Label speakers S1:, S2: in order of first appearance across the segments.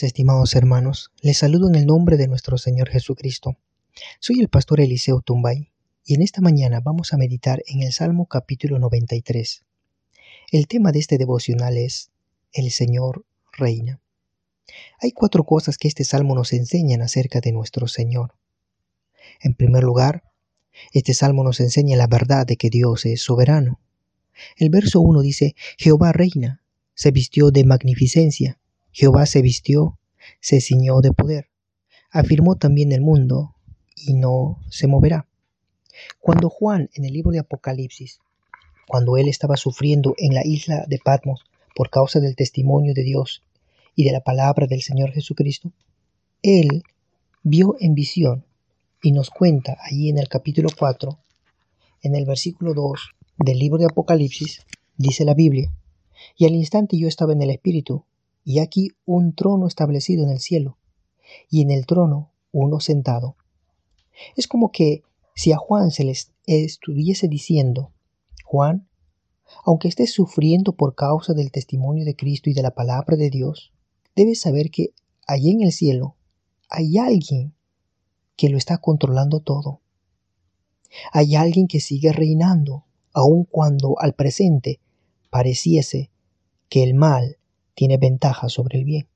S1: estimados hermanos. Les saludo en el nombre de nuestro Señor Jesucristo. Soy el pastor Eliseo Tumbay y en esta mañana vamos a meditar en el Salmo capítulo 93. El tema de este devocional es El Señor reina. Hay cuatro cosas que este salmo nos enseñan acerca de nuestro Señor. En primer lugar, este salmo nos enseña la verdad de que Dios es soberano. El verso 1 dice, Jehová reina, se vistió de magnificencia Jehová se vistió, se ciñó de poder, afirmó también el mundo y no se moverá. Cuando Juan en el libro de Apocalipsis, cuando él estaba sufriendo en la isla de Patmos por causa del testimonio de Dios y de la palabra del Señor Jesucristo, él vio en visión y nos cuenta allí en el capítulo 4, en el versículo 2 del libro de Apocalipsis, dice la Biblia, y al instante yo estaba en el Espíritu, y aquí un trono establecido en el cielo, y en el trono uno sentado. Es como que si a Juan se le estuviese diciendo, Juan, aunque estés sufriendo por causa del testimonio de Cristo y de la palabra de Dios, debes saber que allí en el cielo hay alguien que lo está controlando todo. Hay alguien que sigue reinando, aun cuando al presente pareciese que el mal tiene ventaja sobre el bien.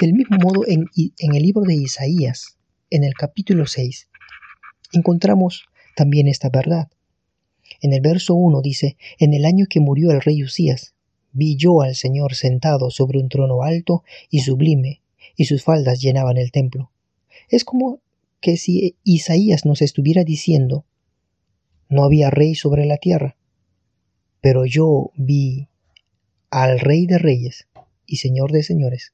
S1: Del mismo modo, en, el libro de Isaías, en el capítulo 6, encontramos también esta verdad. En el verso 1 dice, En el año que murió el rey Usías, vi yo al Señor sentado sobre un trono alto y sublime, y sus faldas llenaban el templo. Es como que si Isaías nos estuviera diciendo, no había rey sobre la tierra, pero yo vi al Rey de Reyes y Señor de Señores,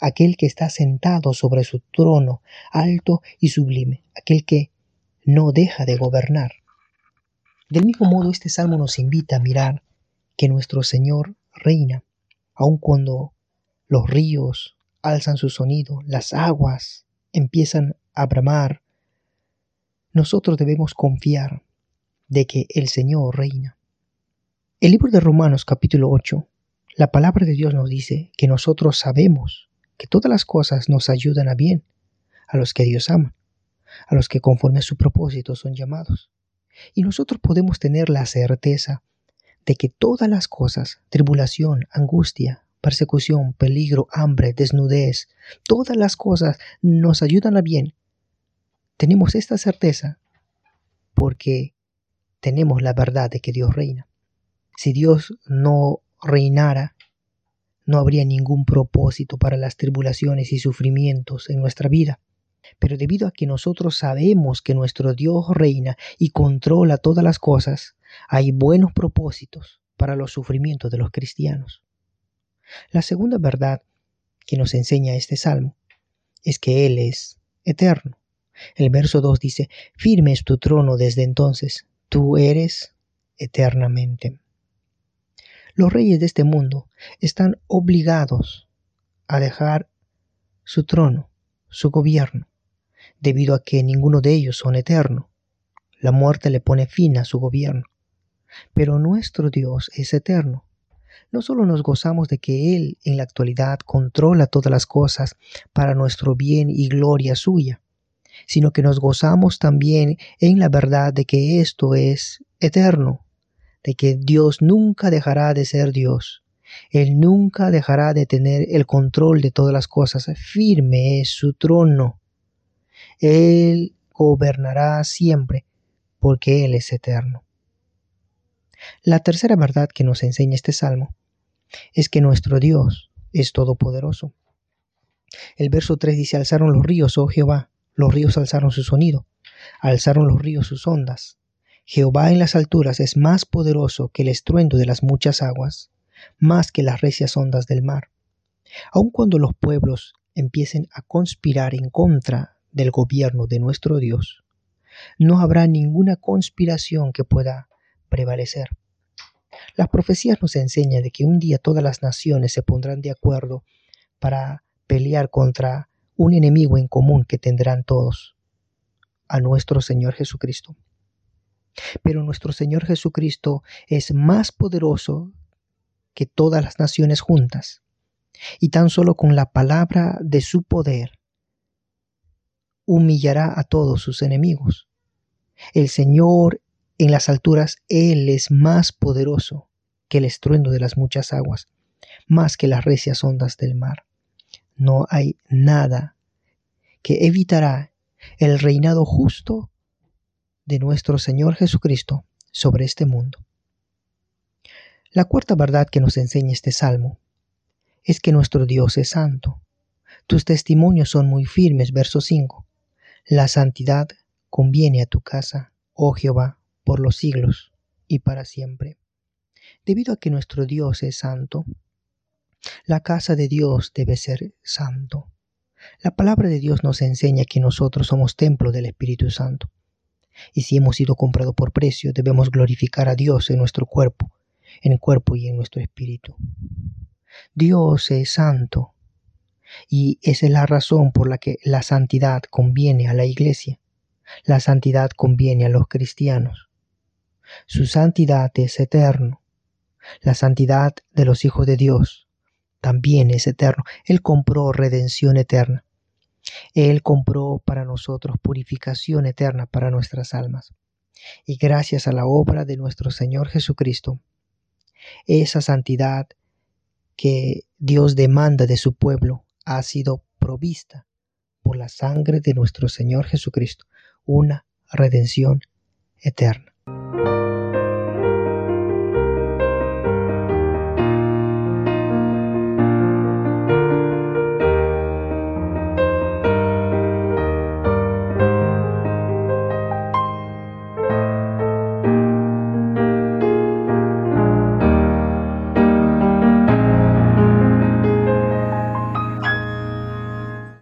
S1: aquel que está sentado sobre su trono alto y sublime, aquel que no deja de gobernar. Del mismo modo, este salmo nos invita a mirar que nuestro Señor reina, aun cuando los ríos alzan su sonido, las aguas empiezan a bramar, nosotros debemos confiar de que el Señor reina. El libro de Romanos capítulo 8, la palabra de Dios nos dice que nosotros sabemos que todas las cosas nos ayudan a bien, a los que Dios ama, a los que conforme a su propósito son llamados. Y nosotros podemos tener la certeza de que todas las cosas, tribulación, angustia, persecución, peligro, hambre, desnudez, todas las cosas nos ayudan a bien. Tenemos esta certeza porque tenemos la verdad de que Dios reina. Si Dios no reinara, no habría ningún propósito para las tribulaciones y sufrimientos en nuestra vida. Pero debido a que nosotros sabemos que nuestro Dios reina y controla todas las cosas, hay buenos propósitos para los sufrimientos de los cristianos. La segunda verdad que nos enseña este salmo es que Él es eterno. El verso 2 dice, firme es tu trono desde entonces, tú eres eternamente. Los reyes de este mundo están obligados a dejar su trono, su gobierno, debido a que ninguno de ellos son eterno. La muerte le pone fin a su gobierno. Pero nuestro Dios es eterno. No solo nos gozamos de que Él en la actualidad controla todas las cosas para nuestro bien y gloria suya, sino que nos gozamos también en la verdad de que esto es eterno, de que Dios nunca dejará de ser Dios. Él nunca dejará de tener el control de todas las cosas. Firme es su trono. Él gobernará siempre porque Él es eterno. La tercera verdad que nos enseña este salmo es que nuestro Dios es todopoderoso. El verso 3 dice, alzaron los ríos, oh Jehová, los ríos alzaron su sonido, alzaron los ríos sus ondas, Jehová en las alturas es más poderoso que el estruendo de las muchas aguas, más que las recias ondas del mar. Aun cuando los pueblos empiecen a conspirar en contra del gobierno de nuestro Dios, no habrá ninguna conspiración que pueda prevalecer. Las profecías nos enseñan de que un día todas las naciones se pondrán de acuerdo para pelear contra un enemigo en común que tendrán todos, a nuestro Señor Jesucristo. Pero nuestro Señor Jesucristo es más poderoso que todas las naciones juntas. y tan solo con la palabra de su poder humillará a todos sus enemigos. El Señor en las alturas, Él es más poderoso que el estruendo de las muchas aguas, más que las recias ondas del mar. No hay nada que evitará el reinado justo de nuestro Señor Jesucristo sobre este mundo. La cuarta verdad que nos enseña este salmo es que nuestro Dios es santo. Tus testimonios son muy firmes, verso 5. La santidad conviene a tu casa, oh Jehová, por los siglos y para siempre. Debido a que nuestro Dios es santo, la casa de Dios debe ser santo. La palabra de Dios nos enseña que nosotros somos templo del Espíritu Santo. Y si hemos sido comprados por precio, debemos glorificar a Dios en nuestro cuerpo, en el cuerpo y en nuestro espíritu. Dios es santo y esa es la razón por la que la santidad conviene a la iglesia. La santidad conviene a los cristianos. Su santidad es eterno. La santidad de los hijos de Dios también es eterno. Él compró redención eterna. Él compró para nosotros purificación eterna para nuestras almas. Y gracias a la obra de nuestro Señor Jesucristo, esa santidad que Dios demanda de su pueblo ha sido provista por la sangre de nuestro Señor Jesucristo, una redención eterna.